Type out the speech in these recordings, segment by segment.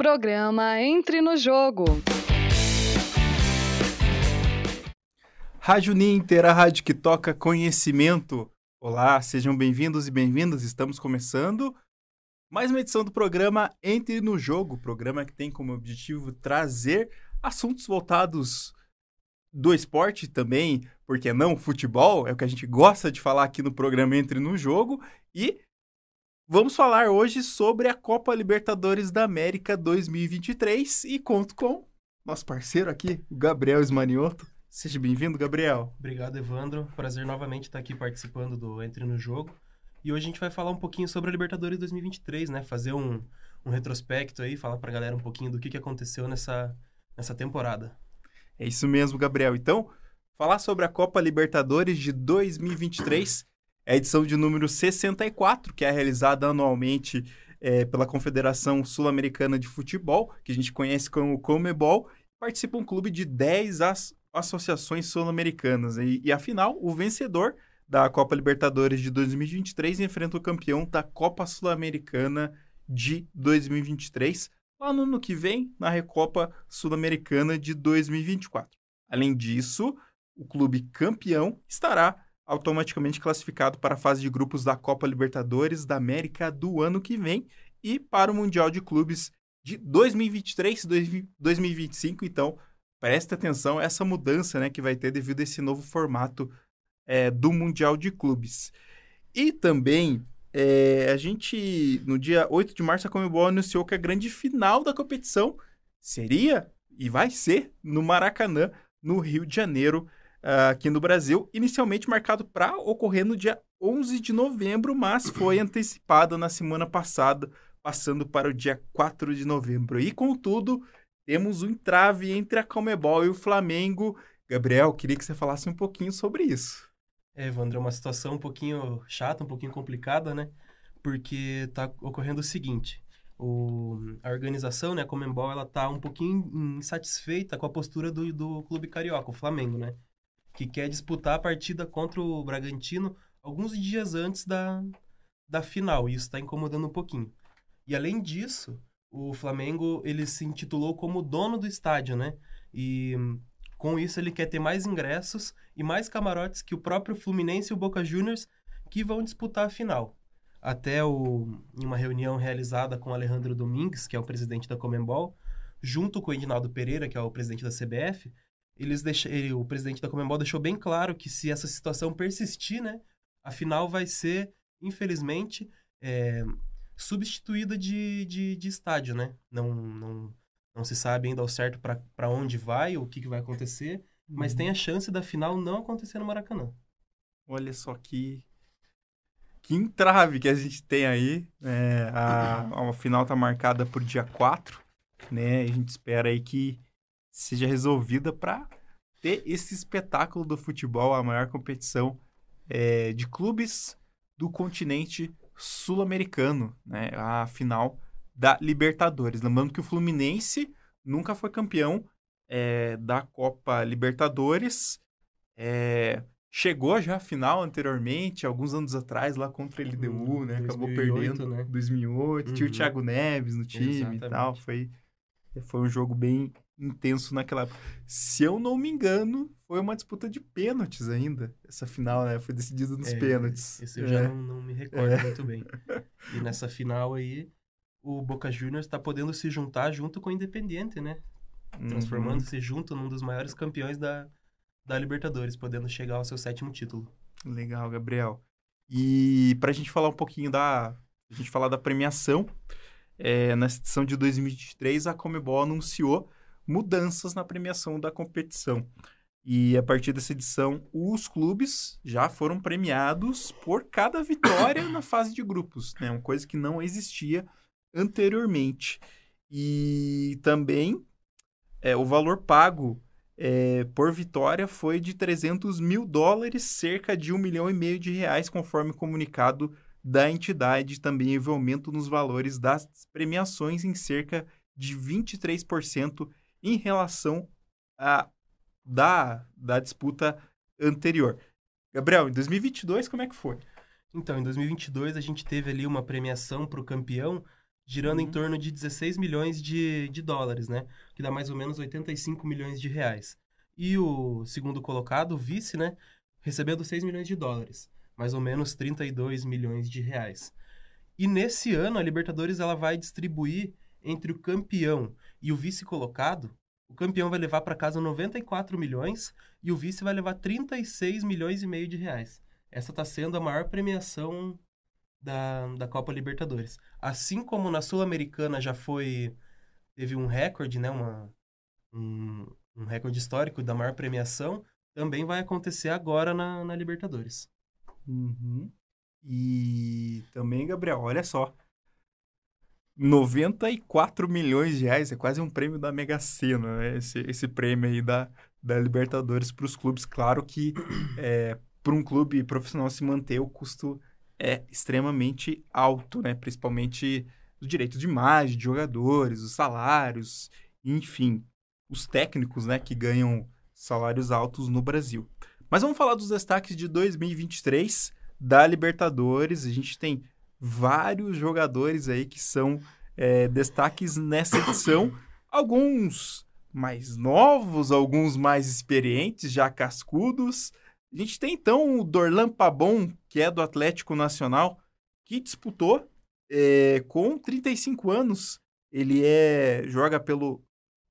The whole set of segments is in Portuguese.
Programa Entre no Jogo. Rádio Ninter, a rádio que toca conhecimento. Olá, sejam bem-vindos e bem-vindas. Estamos começando mais uma edição do programa Entre no Jogo, programa que tem como objetivo trazer assuntos voltados do esporte também, porque não futebol, é o que a gente gosta de falar aqui no programa Entre no Jogo e vamos falar hoje sobre a Copa Libertadores da América 2023 e conto com nosso parceiro aqui, o Gabriel Esmanioto. Seja bem-vindo, Gabriel. Obrigado, Evandro. Prazer novamente estar aqui participando do Entre no Jogo. E hoje a gente vai falar um pouquinho sobre a Libertadores 2023, né? Fazer um, um retrospecto aí, falar pra galera um pouquinho do que, que aconteceu nessa, nessa temporada. É isso mesmo, Gabriel. Então, falar sobre a Copa Libertadores de 2023, é a edição de número 64, que é realizada anualmente é, pela Confederação Sul-Americana de Futebol, que a gente conhece como Comebol. Participa um clube de 10 as associações sul-americanas. E, e afinal, o vencedor da Copa Libertadores de 2023 enfrenta o campeão da Copa Sul-Americana de 2023, lá no ano que vem, na Recopa Sul-Americana de 2024. Além disso, o clube campeão estará automaticamente classificado para a fase de grupos da Copa Libertadores da América do ano que vem e para o Mundial de Clubes de 2023 e 2025. Então, presta atenção essa mudança né, que vai ter devido a esse novo formato é, do Mundial de Clubes. E também, é, a gente, no dia 8 de março, a Comebol anunciou que a grande final da competição seria e vai ser no Maracanã, no Rio de Janeiro, uh, aqui no Brasil, inicialmente marcado para ocorrer no dia 11 de novembro, mas foi antecipada na semana passada, passando para o dia 4 de novembro. E, contudo, temos um entrave entre a Comebol e o Flamengo. Gabriel, queria que você falasse um pouquinho sobre isso. É, Evandro, é uma situação um pouquinho chata, um pouquinho complicada, né? Porque está ocorrendo o seguinte, o, a organização, né, a Comembol, ela tá um pouquinho insatisfeita com a postura do, do clube carioca, o Flamengo, né? Que quer disputar a partida contra o Bragantino alguns dias antes da, da final, e isso está incomodando um pouquinho. E além disso, o Flamengo ele se intitulou como dono do estádio, né? E com isso ele quer ter mais ingressos e mais camarotes que o próprio Fluminense e o Boca Juniors que vão disputar a final. Até o, em uma reunião realizada com Alejandro Domingues, que é o presidente da Comembol, junto com o Edinaldo Pereira, que é o presidente da CBF, eles deixam, ele, o presidente da Comembol deixou bem claro que se essa situação persistir, né, a final vai ser, infelizmente, é, substituída de, de, de estádio, né? Não, não, não se sabe ainda ao certo para onde vai, o que, que vai acontecer, mas tem a uhum. chance da final não acontecer no Maracanã. Olha só que, que entrave que a gente tem aí. É, a, a final está marcada por dia 4, né? A gente espera aí que seja resolvida para ter esse espetáculo do futebol, a maior competição é, de clubes do continente sul-americano, né? A final da Libertadores. Lembrando que o Fluminense nunca foi campeão é, da Copa Libertadores. É, chegou já à final anteriormente, alguns anos atrás, lá contra a LDU, hum, né? 2008, Acabou perdendo. Né? 2008. Uhum. Tinha o uhum. Thiago Neves no time Exatamente. e tal. Foi, foi um jogo bem intenso naquela época. Se eu não me engano, foi uma disputa de pênaltis ainda. Essa final, né? Foi decidida nos é, pênaltis. Esse eu é. já não, não, me recordo é. muito bem. E nessa final aí, o Boca Juniors está podendo se juntar junto com o Independiente, né? Uhum. Transformando-se junto num dos maiores campeões da, da Libertadores, podendo chegar ao seu sétimo título. Legal, Gabriel. E para a gente falar um pouquinho da. A gente falar da premiação, é, nessa edição de 2023, a Comebol anunciou mudanças na premiação da competição. E a partir dessa edição, os clubes já foram premiados por cada vitória na fase de grupos, né? Uma coisa que não existia anteriormente. E também é, o valor pago é, por vitória foi de 300 mil dólares, cerca de um milhão e meio de reais, conforme comunicado da entidade. Também houve aumento nos valores das premiações em cerca de 23% em relação a da, da disputa anterior. Gabriel, em 2022, como é que foi? Então, em 2022, a gente teve ali uma premiação para o campeão girando Uhum. em torno de 16 milhões de, de dólares, né? Que dá mais ou menos 85 milhões de reais. E o segundo colocado, o vice, né? Recebendo 6 milhões de dólares, mais ou menos 32 milhões de reais. E nesse ano, a Libertadores ela vai distribuir entre o campeão e o vice colocado. O campeão vai levar para casa 94 milhões e o vice vai levar 36 milhões e meio de reais. Essa está sendo a maior premiação da, da Copa Libertadores. Assim como na Sul-Americana já foi. teve um recorde, né? Uma, um, um recorde histórico da maior premiação, também vai acontecer agora na, na Libertadores. Uhum. E também, Gabriel, olha só. 94 milhões de reais, é quase um prêmio da Mega Sena, né? Esse, esse prêmio aí da, da Libertadores para os clubes. Claro que é, para um clube profissional se manter, o custo é extremamente alto, né? Principalmente os direitos de imagem de jogadores, os salários, enfim, os técnicos, né, que ganham salários altos no Brasil. Mas vamos falar dos destaques de 2023 da Libertadores. A gente tem vários jogadores aí que são é, destaques nessa edição. Alguns mais novos, alguns mais experientes, já cascudos. A gente tem então o Dorlan Pabon, que é do Atlético Nacional, que disputou é, com 35 anos. Ele é joga pelo,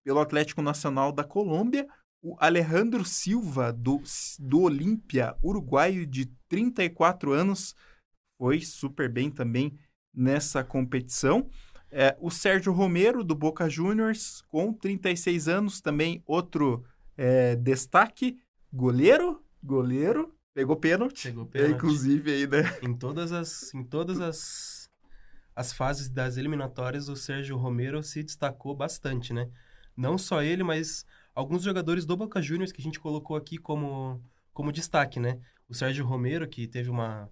pelo Atlético Nacional da Colômbia. O Alejandro Silva, do, do Olímpia, uruguaio de 34 anos, foi super bem também nessa competição. É, o Sérgio Romero, do Boca Juniors, com 36 anos, também outro é, destaque. Goleiro, goleiro, pegou pênalti. Pegou É, pênalti. inclusive aí, né? Em todas as, em todas as, as fases das eliminatórias, o Sérgio Romero se destacou bastante, né? Não só ele, mas alguns jogadores do Boca Juniors que a gente colocou aqui como, como destaque, né? O Sérgio Romero, que teve uma,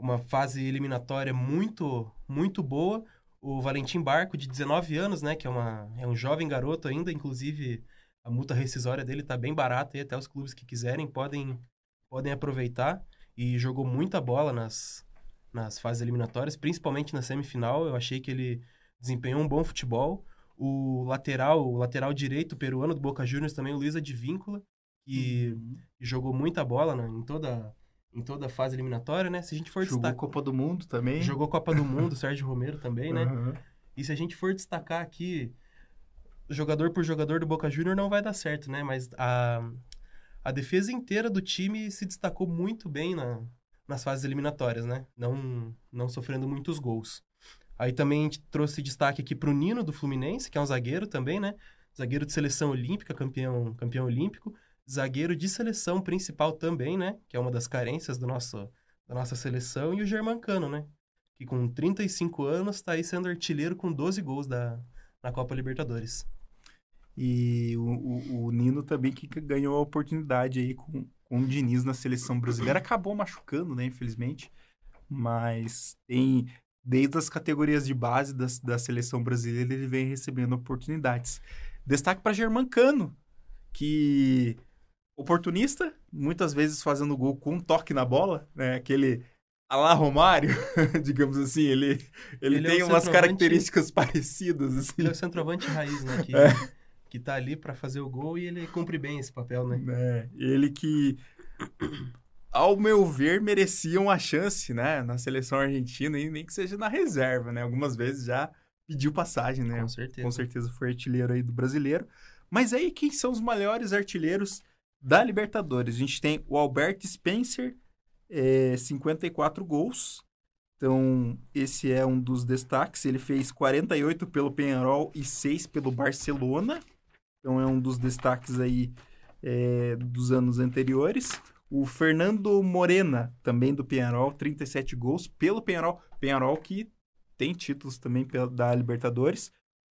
uma fase eliminatória muito, muito boa. O Valentim Barco, de 19 anos, né? Que é, uma, é um jovem garoto ainda, inclusive a multa rescisória dele tá bem barata e até os clubes que quiserem podem, podem aproveitar. E jogou muita bola nas, nas fases eliminatórias, principalmente na semifinal. Eu achei que ele desempenhou um bom futebol. O lateral, o lateral direito peruano do Boca Juniors também, o Luiz Advíncula, que Uhum. jogou muita bola né, em toda em toda a fase eliminatória, né? Se a gente for Jogou destacar, Copa do Mundo também. jogou Copa do Mundo, Sérgio Romero também, né? Aham. E se a gente for destacar aqui jogador por jogador do Boca Juniors não vai dar certo, né? Mas a, a defesa inteira do time se destacou muito bem na, nas fases eliminatórias, né? Não, não sofrendo muitos gols. Aí também a gente trouxe destaque aqui pro Nino do Fluminense, que é um zagueiro também, né? Zagueiro de seleção olímpica, campeão, campeão olímpico. Zagueiro de seleção principal também, né? Que é uma das carências do nosso, da nossa seleção. E o Germancano, né? Que com 35 anos está aí sendo artilheiro com 12 gols da, na Copa Libertadores. E o, o- o Nino também que ganhou a oportunidade aí com, com o Diniz na seleção brasileira. Acabou machucando, né, infelizmente. Mas tem, desde as categorias de base das, da seleção brasileira, ele vem recebendo oportunidades. Destaque para Germancano, que oportunista, muitas vezes fazendo gol com um toque na bola, né? Aquele Alá Romário, digamos assim, ele, ele, Ele é tem um umas características parecidas, assim. Ele é o centroavante raiz, né? Que, É. que tá ali para fazer o gol e ele cumpre bem esse papel, né? né? Ele que, ao meu ver, merecia uma chance, né? Na seleção argentina, e nem que seja na reserva, né? Algumas vezes já pediu passagem, né? Com certeza. Com certeza foi artilheiro aí do brasileiro. Mas aí, quem são os maiores artilheiros da Libertadores? A gente tem o Albert Spencer, é, 54 gols. Então, esse é um dos destaques. Ele fez 48 pelo Penharol e 6 pelo Barcelona. Então, é um dos destaques aí é, dos anos anteriores. O Fernando Morena, também do Penharol, 37 gols pelo Penharol. Penharol que tem títulos também da Libertadores.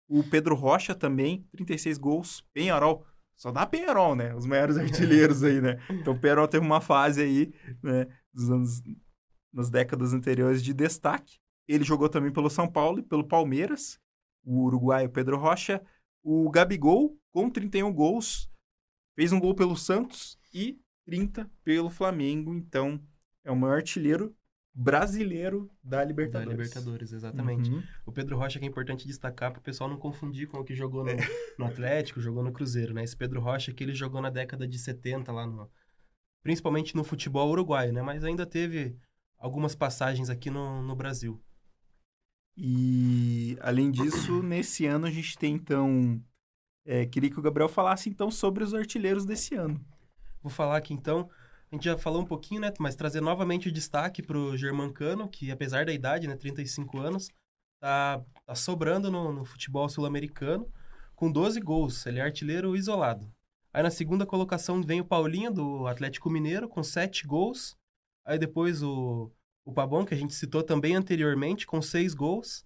O Pedro Rocha também, 36 gols. Penharol, só dá Penharol, né? Os maiores artilheiros aí, né? Então o Penharol teve uma fase aí, né? Dos anos, nas décadas anteriores de destaque. Ele jogou também pelo São Paulo e pelo Palmeiras. O uruguaio Pedro Rocha. O Gabigol, com 31 gols, fez um gol pelo Santos e 30 pelo Flamengo. Então, é o maior artilheiro brasileiro da Libertadores. Da Libertadores, exatamente. Uhum. O Pedro Rocha que é importante destacar para o pessoal não confundir com o que jogou no, no, Atlético, jogou no Cruzeiro, né? Esse Pedro Rocha que ele jogou na década de 70 lá no... Principalmente no futebol uruguaio, né? Mas ainda teve algumas passagens aqui no, no Brasil. E, além disso, nesse ano a gente tem, então... É, queria que o Gabriel falasse, então, sobre os artilheiros desse ano. Vou falar aqui, então... A gente já falou um pouquinho, né? Mas trazer novamente o destaque para o Germancano, que apesar da idade, né? 35 anos, tá, tá sobrando no, no futebol sul-americano, com 12 gols. Ele é artilheiro isolado. Aí na segunda colocação vem o Paulinho, do Atlético Mineiro, com 7 gols. Aí depois o, o Pabon, que a gente citou também anteriormente, com 6 gols.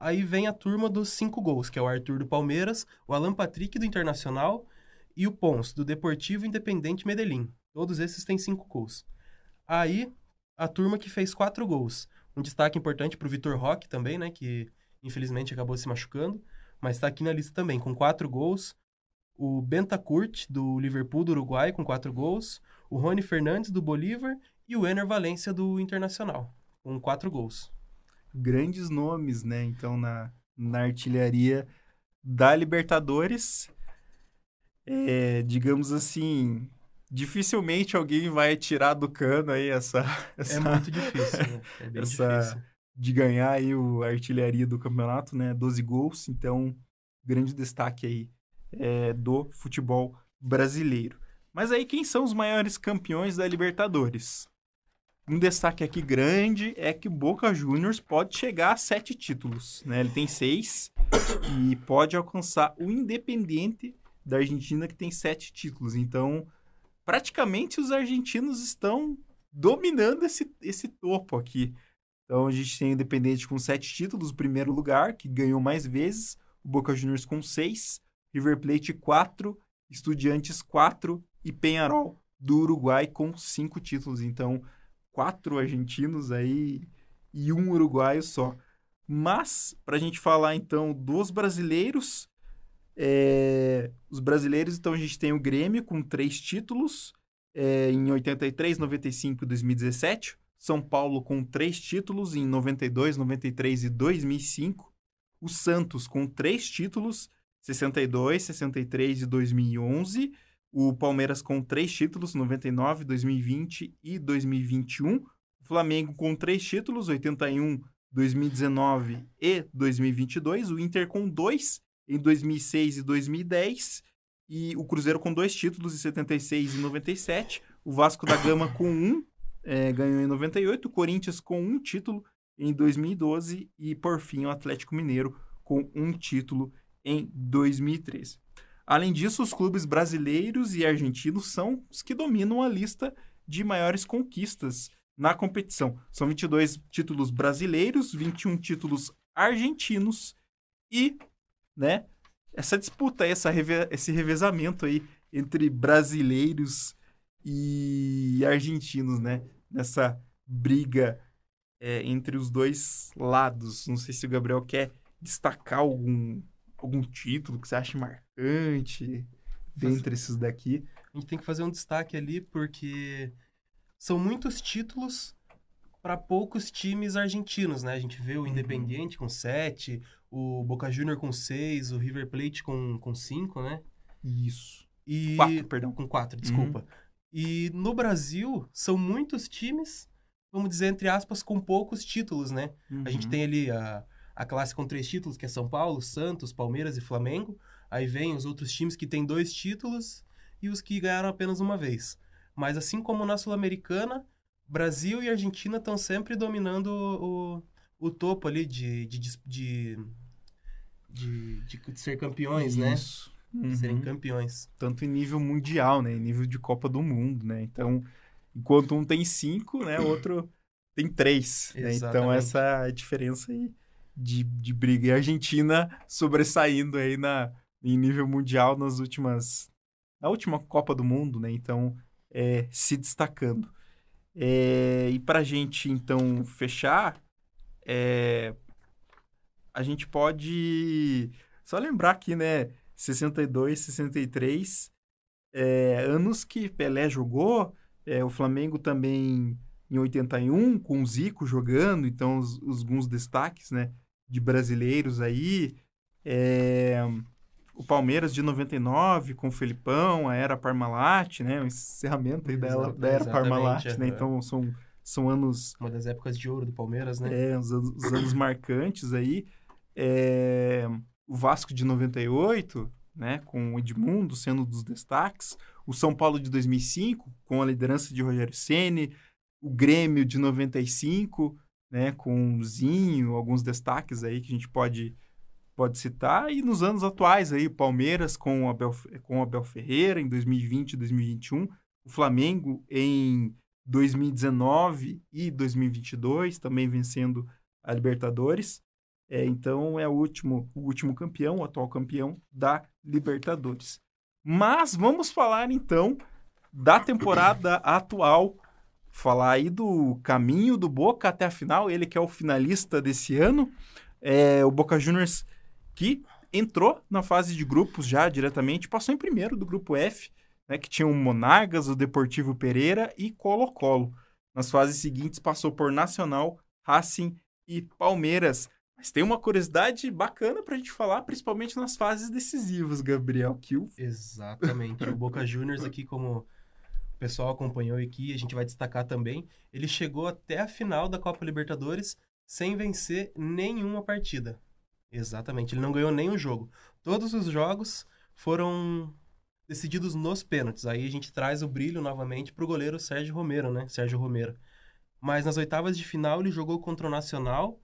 Aí vem a turma dos 5 gols, que é o Arthur do Palmeiras, o Alan Patrick do Internacional e o Pons, do Deportivo Independente Medellín. Todos esses têm cinco gols. Aí, a turma que fez quatro gols. Um destaque importante para o Vitor Roque também, né? Que infelizmente acabou se machucando. Mas está aqui na lista também, com quatro gols. O Bentancurt, do Liverpool do Uruguai, com quatro gols. O Rony Fernandes, do Bolívar. E o Ener Valência, do Internacional, com quatro gols. Grandes nomes, né? Então, na, na artilharia da Libertadores. É, digamos assim, dificilmente alguém vai tirar do cano aí essa. É essa é muito difícil, né? É bem essa, difícil. De ganhar aí o, a artilharia do campeonato, né? 12 gols, então, grande destaque aí é, do futebol brasileiro. Mas aí, quem são os maiores campeões da Libertadores? Um destaque aqui grande é que o Boca Juniors pode chegar a sete títulos, né? Ele tem seis e pode alcançar o Independiente da Argentina, que tem sete títulos. Então, praticamente os argentinos estão dominando esse, esse topo aqui. Então a gente tem o Independente com sete títulos, o primeiro lugar, que ganhou mais vezes, o Boca Juniors com seis, River Plate quatro, Estudiantes quatro e Penharol do Uruguai com cinco títulos. Então, quatro argentinos aí e um uruguaio só. Mas, para a gente falar então dos brasileiros, é, os brasileiros, então a gente tem o Grêmio com três títulos é, em 83, 95 e 2017. São Paulo com três títulos em 92, 93 e 2005. O Santos com três títulos, 62, 63 e 2011. O Palmeiras com três títulos, 99, 2020 e 2021. O Flamengo com três títulos, 81, 2019 e 2022. O Inter com dois em 2006 e 2010, e o Cruzeiro com dois títulos em 76 e 97, o Vasco da Gama com um, é, ganhou em 98, o Corinthians com um título em 2012 e, por fim, o Atlético Mineiro com um título em 2013. Além disso, os clubes brasileiros e argentinos são os que dominam a lista de maiores conquistas na competição. São 22 títulos brasileiros, 21 títulos argentinos e né? Essa disputa, essa esse revezamento aí entre brasileiros e argentinos, né? Nessa briga é, entre os dois lados. Não sei se o Gabriel quer destacar algum, algum título que você acha marcante dentre esses daqui. A gente tem que fazer um destaque ali porque são muitos títulos para poucos times argentinos, né? A gente vê o Independiente uhum. com sete, o Boca Junior com seis, o River Plate com, com cinco, né? Isso. E... Quatro, perdão. Com quatro, desculpa. Uhum. E no Brasil, são muitos times, vamos dizer, entre aspas, com poucos títulos, né? Uhum. A gente uhum. tem ali a, a classe com três títulos, que é São Paulo, Santos, Palmeiras e Flamengo. Aí vem os outros times que têm dois títulos e os que ganharam apenas uma vez. Mas assim como na Sul-Americana, Brasil e Argentina estão sempre dominando o, o topo ali de, de, de, de, de ser campeões, né? Isso. né? Uhum. Serem campeões. Tanto em nível mundial, né? Em nível de Copa do Mundo, né? Então, enquanto um tem cinco, né? O outro tem três. Né? Então, essa é a diferença aí de, de briga. E a Argentina sobressaindo aí na, em nível mundial nas últimas... Na última Copa do Mundo, né? Então, é, se destacando. É, e para a gente, então, fechar, é, a gente pode só lembrar aqui, né? 62, 63, é, anos que Pelé jogou, é, o Flamengo também em 81, com o Zico jogando, então os, os alguns destaques, né, de brasileiros aí. É, o Palmeiras de 99, com o Felipão, a Era Parmalat, né, o encerramento aí da, da Era Parmalat, né, então são, são anos... Uma das épocas de ouro do Palmeiras, né? É, os, os anos marcantes aí. É, o Vasco de 98, né, com o Edmundo sendo um dos destaques, o São Paulo de 2005, com a liderança de Rogério Ceni, o Grêmio de 95, né, com o Zinho, alguns destaques aí que a gente pode, pode citar, e nos anos atuais aí, o Palmeiras com o Abel, com o Abel Ferreira em 2020 e 2021, o Flamengo em 2019 e 2022, também vencendo a Libertadores. É, então é o último, o último campeão, o atual campeão da Libertadores. Mas vamos falar então da temporada atual, falar aí do caminho do Boca até a final, ele que é o finalista desse ano, é o Boca Juniors que entrou na fase de grupos já diretamente, passou em primeiro do grupo F, né, que tinha o Monargas, o Deportivo Pereira e Colo-Colo. Nas fases seguintes passou por Nacional, Racing e Palmeiras. Mas tem uma curiosidade bacana pra gente falar, principalmente nas fases decisivas, Gabriel. O... Exatamente. o Boca Juniors aqui, como o pessoal acompanhou aqui, a gente vai destacar também, ele chegou até a final da Copa Libertadores sem vencer nenhuma partida. Exatamente, ele não ganhou nenhum jogo. Todos os jogos foram decididos nos pênaltis. Aí a gente traz o brilho novamente pro goleiro Sérgio Romero, né? Sérgio Romero. Mas nas oitavas de final ele jogou contra o Nacional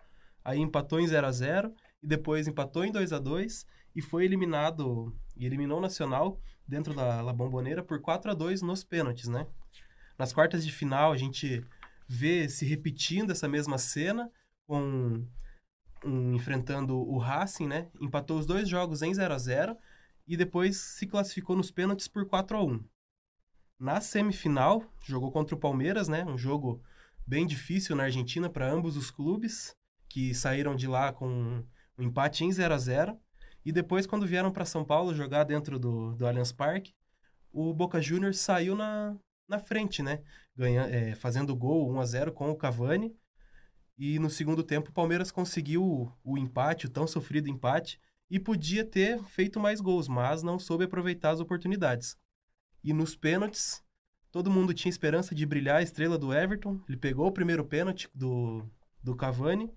aí empatou em 0 a 0 e depois empatou em 2 a 2 e foi eliminado e eliminou o Nacional dentro da La Bombonera por 4 a 2 nos pênaltis, né? Nas quartas de final a gente vê se repetindo essa mesma cena com um, enfrentando o Racing, né? Empatou os dois jogos em 0 a 0 e depois se classificou nos pênaltis por 4 a 1. Na semifinal, jogou contra o Palmeiras, né? Um jogo bem difícil na Argentina para ambos os clubes que saíram de lá com um empate em 0 a 0 E depois, quando vieram para São Paulo jogar dentro do, do Allianz Parque, o Boca Juniors saiu na, na frente, né? Ganha, é, fazendo gol 1 a 0 com o Cavani. E no segundo tempo, o Palmeiras conseguiu o, o empate, o tão sofrido empate, e podia ter feito mais gols, mas não soube aproveitar as oportunidades. E nos pênaltis, todo mundo tinha esperança de brilhar a estrela do Everton. Ele pegou o primeiro pênalti do, do Cavani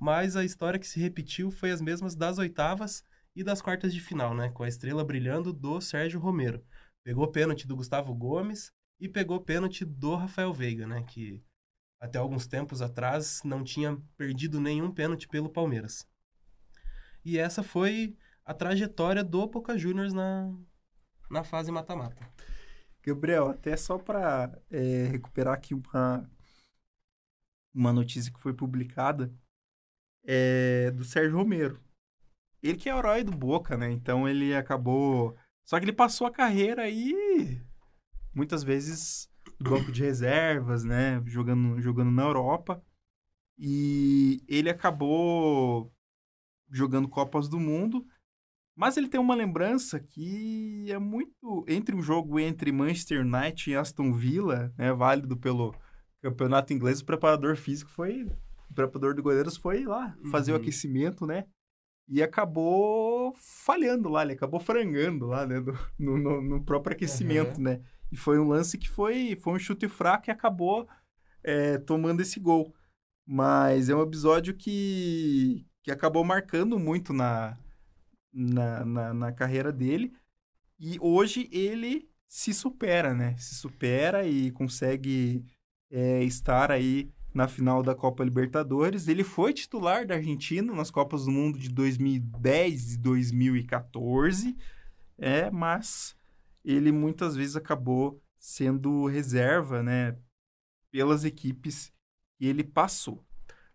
mas a história que se repetiu foi as mesmas das oitavas e das quartas de final, né? Com a estrela brilhando do Sérgio Romero. Pegou pênalti do Gustavo Gomes e pegou pênalti do Rafael Veiga, né? Que até alguns tempos atrás não tinha perdido nenhum pênalti pelo Palmeiras. E essa foi a trajetória do Boca Juniors na, na fase mata-mata. Gabriel, até só para é, recuperar aqui uma, uma notícia que foi publicada é, do Sérgio Romero. Ele que é o herói do Boca, né? Então ele acabou. Só que ele passou a carreira aí muitas vezes no banco de reservas, né? Jogando, jogando na Europa. E ele acabou jogando Copas do Mundo. Mas ele tem uma lembrança que é muito. Entre um jogo entre Manchester United e Aston Villa, né? Válido pelo campeonato inglês, o preparador físico foi o preparador de goleiros foi lá fazer uhum. o aquecimento, né? E acabou falhando lá, ele acabou frangando lá, né? No, no, no próprio aquecimento, uhum. né? E foi um lance que foi, foi um chute fraco e acabou é, tomando esse gol. Mas é um episódio que, que acabou marcando muito na, na, na, na carreira dele. E hoje ele se supera, né? Se supera e consegue é, estar aí na final da Copa Libertadores. Ele foi titular da Argentina nas Copas do Mundo de 2010 e 2014, é, mas ele muitas vezes acabou sendo reserva, né, pelas equipes que ele passou.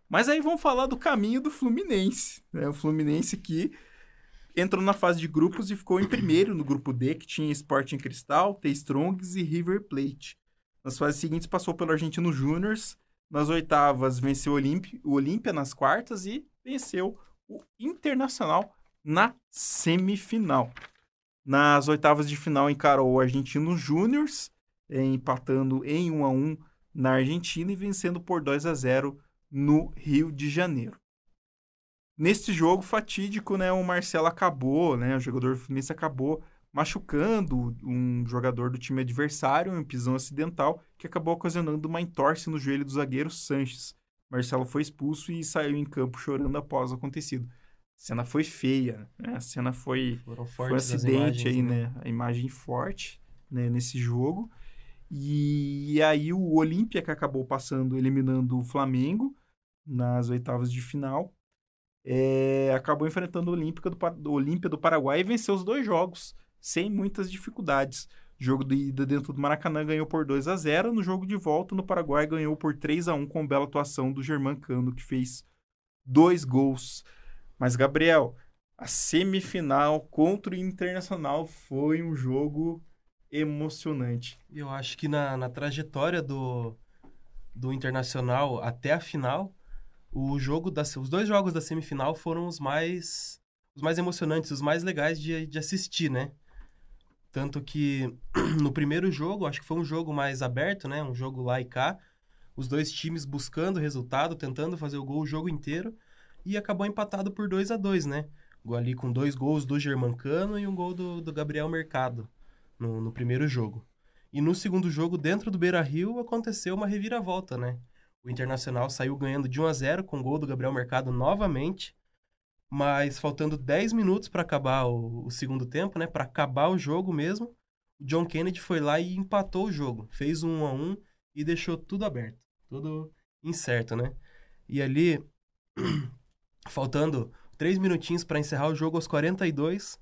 Mas aí vamos falar do caminho do Fluminense, né? O Fluminense que entrou na fase de grupos e ficou em primeiro no grupo D, que tinha Sporting Cristal, T-Strongs e River Plate. Nas fases seguintes passou pelo Argentino Júniors, nas oitavas, venceu o Olímpia nas quartas e venceu o Internacional na semifinal. Nas oitavas de final, encarou o Argentino Júnior, empatando em 1 a 1 na Argentina e vencendo por 2 a 0 no Rio de Janeiro. Neste jogo fatídico, né, o Marcelo acabou, né, o jogador do Fluminense acabou machucando um jogador do time adversário em um pisão acidental que acabou ocasionando uma entorse no joelho do zagueiro Sanches. Marcelo foi expulso e saiu em campo chorando após o acontecido. A cena foi feia, né? A cena foi, foi um acidente imagens, aí, né? né? A imagem forte né, nesse jogo. E aí o Olímpia que acabou passando, eliminando o Flamengo nas oitavas de final, é, acabou enfrentando o Olímpica do, Olímpia do Paraguai e venceu os dois jogos sem muitas dificuldades. Jogo de ida dentro do Maracanã ganhou por 2 a 0 No jogo de volta, no Paraguai, ganhou por 3 a 1 com bela atuação do Germán Cano, que fez dois gols. Mas, Gabriel, a semifinal contra o Internacional foi um jogo emocionante. Eu acho que na, na trajetória do, do Internacional até a final, o jogo da, os dois jogos da semifinal foram os mais os mais emocionantes, os mais legais de, de assistir, né? Tanto que no primeiro jogo, acho que foi um jogo mais aberto, né? Um jogo lá e cá. Os dois times buscando resultado, tentando fazer o gol o jogo inteiro. E acabou empatado por 2 a 2 né? Ali com dois gols do Germancano e um gol do, do Gabriel Mercado no, no primeiro jogo. E no segundo jogo, dentro do Beira Rio, aconteceu uma reviravolta, né? O Internacional saiu ganhando de 1 a 0 com o gol do Gabriel Mercado novamente. Mas faltando 10 minutos para acabar o, o, segundo tempo, né? Para acabar o jogo mesmo, o John Kennedy foi lá e empatou o jogo. Fez um 1 a 1 e deixou tudo aberto. Tudo incerto, né? E ali, faltando 3 minutinhos para encerrar o jogo aos 42,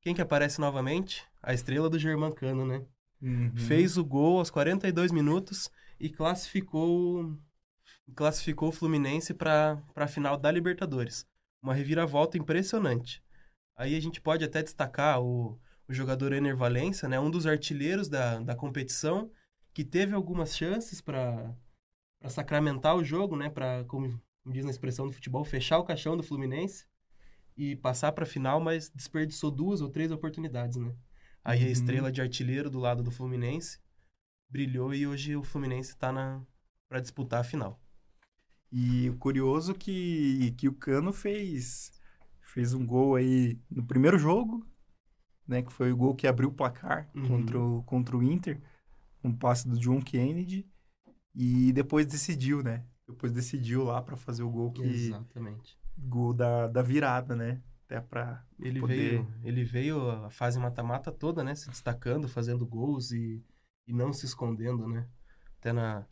quem que aparece novamente? A estrela do Germancano, né? Uhum. Fez o gol aos 42 minutos e classificou classificou o Fluminense para a final da Libertadores uma reviravolta impressionante. Aí a gente pode até destacar o, o jogador Ener Valencia, né, um dos artilheiros da, da competição, que teve algumas chances para sacramentar o jogo, né, para, como diz na expressão do futebol, fechar o caixão do Fluminense e passar para a final, mas desperdiçou duas ou três oportunidades, né? Aí uhum. a estrela de artilheiro do lado do Fluminense brilhou e hoje o Fluminense está para disputar a final. E o curioso que, que o Cano fez fez um gol aí no primeiro jogo, né, que foi o gol que abriu o placar uhum. contra, o, contra o Inter, um passe do John Kennedy, e depois decidiu, né? Depois decidiu lá para fazer o gol que Exatamente. Gol da, da virada, né? Até para ele poder... veio, ele veio a fase mata-mata toda, né, se destacando, fazendo gols e, e não se escondendo, né? Até na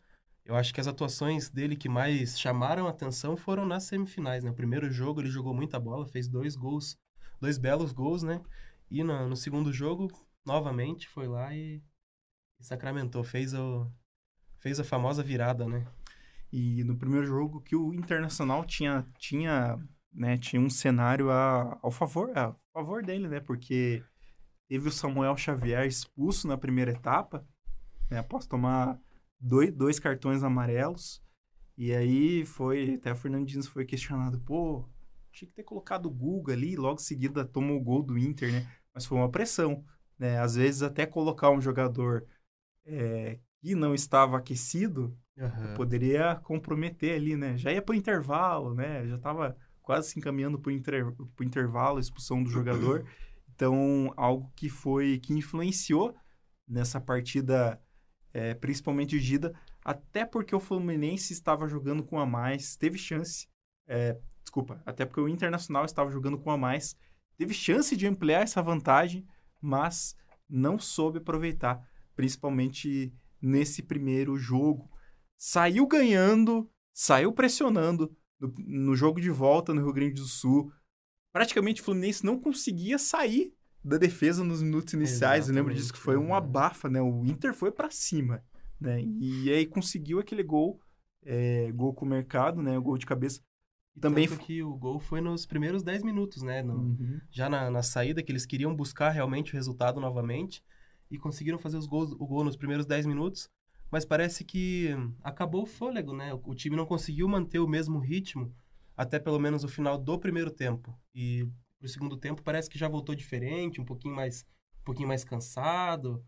eu acho que as atuações dele que mais chamaram a atenção foram nas semifinais, né? O primeiro jogo ele jogou muita bola, fez dois gols, dois belos gols, né? E no, no segundo jogo, novamente, foi lá e, e, sacramentou, fez, o, fez a famosa virada, né? E no primeiro jogo que o Internacional tinha, tinha, né, tinha um cenário a, ao favor, a favor dele, né? Porque teve o Samuel Xavier expulso na primeira etapa, né, após tomar dois, dois cartões amarelos. E aí foi, até o Fernandinho foi questionado, pô, tinha que ter colocado o Guga ali, logo em seguida tomou o gol do Inter, né? Mas foi uma pressão, né? Às vezes até colocar um jogador é, que não estava aquecido uhum. poderia comprometer ali, né? Já ia para o intervalo, né? Já estava quase se encaminhando para o inter, intervalo, expulsão do jogador. Então, algo que foi, que influenciou nessa partida é, principalmente o Gida, até porque o Fluminense estava jogando com a mais, teve chance, é, desculpa, até porque o Internacional estava jogando com a mais, teve chance de ampliar essa vantagem, mas não soube aproveitar, principalmente nesse primeiro jogo. Saiu ganhando, saiu pressionando no, no jogo de volta no Rio Grande do Sul. Praticamente o Fluminense não conseguia sair da defesa nos minutos iniciais. Exatamente, eu lembro disso que foi um abafa, né? O Inter foi para cima, né? E aí conseguiu aquele gol, é, gol com o mercado, né? O gol de cabeça. E também Tanto que o gol foi nos primeiros 10 minutos, né? No, uhum. Já na, na, saída, que eles queriam buscar realmente o resultado novamente e conseguiram fazer os gols, o gol nos primeiros 10 minutos. Mas parece que acabou o fôlego, né? O, o time não conseguiu manter o mesmo ritmo até pelo menos o final do primeiro tempo. E pro segundo tempo parece que já voltou diferente, um pouquinho mais, um pouquinho mais cansado,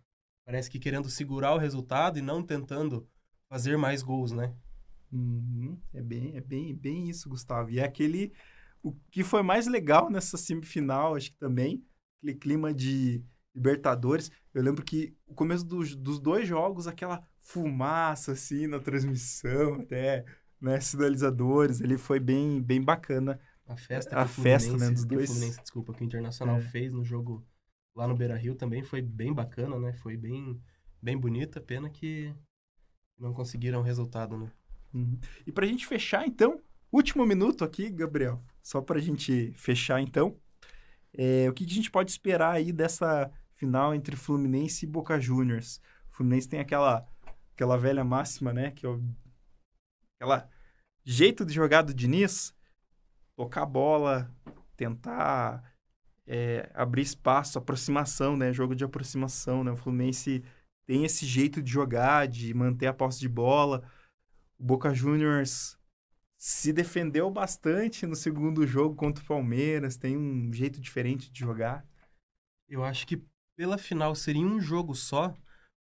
parece que querendo segurar o resultado e não tentando fazer mais gols, né? Uhum. É bem, é bem, bem isso, Gustavo. E é aquele o que foi mais legal nessa semifinal, acho que também, aquele clima de Libertadores. Eu lembro que o começo dos, dos dois jogos, aquela fumaça assim na transmissão, até né, sinalizadores, ele foi bem, bem bacana. A festa, a festa né, dos dois. Fluminense, desculpa, que o Internacional É. fez no jogo lá no Beira Rio também foi bem bacana, né? Foi bem, bem bonita. Pena que não conseguiram o resultado, né? Uhum. E pra gente fechar, então, último minuto aqui, Gabriel, só pra gente fechar, então, é, o que, que a gente pode esperar aí dessa final entre Fluminense e Boca Juniors? O Fluminense tem aquela, aquela velha máxima, né, que é o, aquela jeito de jogar do Diniz, tocar bola, tentar é, abrir espaço, aproximação, né, jogo de aproximação, né, o Fluminense tem esse jeito de jogar, de manter a posse de bola, o Boca Juniors se defendeu bastante no segundo jogo contra o Palmeiras, tem um jeito diferente de jogar. Eu acho que pela final seria um jogo só,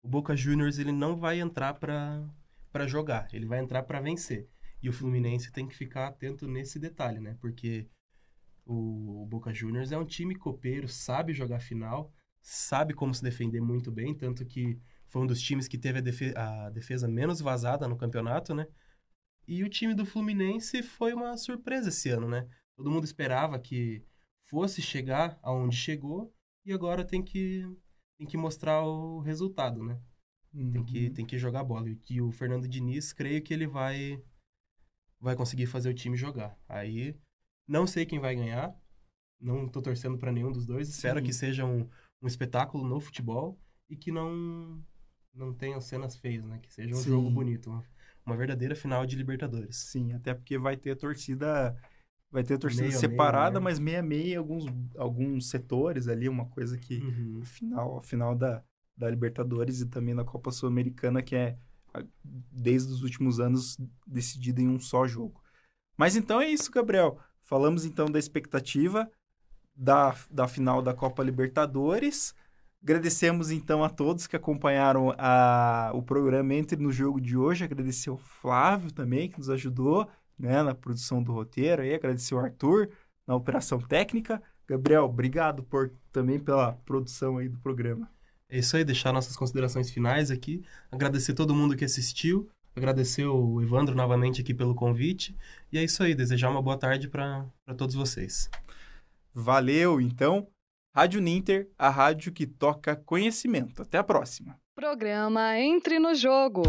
o Boca Juniors ele não vai entrar pra para jogar, ele vai entrar pra vencer. E o Fluminense tem que ficar atento nesse detalhe, né? Porque o Boca Juniors é um time copeiro, sabe jogar final, sabe como se defender muito bem, tanto que foi um dos times que teve a, defe a defesa menos vazada no campeonato, né? E o time do Fluminense foi uma surpresa esse ano, né? Todo mundo esperava que fosse chegar aonde chegou e agora tem que tem que mostrar o resultado, né? Tem que tem que jogar bola. E o Fernando Diniz, creio que ele vai vai conseguir fazer o time jogar. Aí não sei quem vai ganhar. Não tô torcendo para nenhum dos dois. Espero Sim. que seja um, um espetáculo no futebol e que não não tenham cenas feias, né? Que seja um Sim. jogo bonito, uma, uma verdadeira final de Libertadores. Sim, até porque vai ter torcida vai ter torcida Meio a meio, separada, né? mas meia meia alguns alguns setores ali, uma coisa que Uhum. final, a final da, da Libertadores e também da Copa Sul-Americana, que é, desde os últimos anos, decidida em um só jogo. Mas então é isso, Gabriel. Falamos então da expectativa da, da final da Copa Libertadores. Agradecemos então a todos que acompanharam a, o programa Entre no Jogo de hoje. Agradecer ao Flávio também, que nos ajudou né, na produção do roteiro. Aí, agradecer ao Arthur na operação técnica. Gabriel, obrigado por também pela produção aí do programa. É isso aí, deixar nossas considerações finais aqui. Agradecer todo mundo que assistiu. Agradecer o Evandro novamente aqui pelo convite. E é isso aí, desejar uma boa tarde para todos vocês. Valeu, então. Rádio Ninter, a rádio que toca conhecimento. Até a próxima. Programa Entre no Jogo.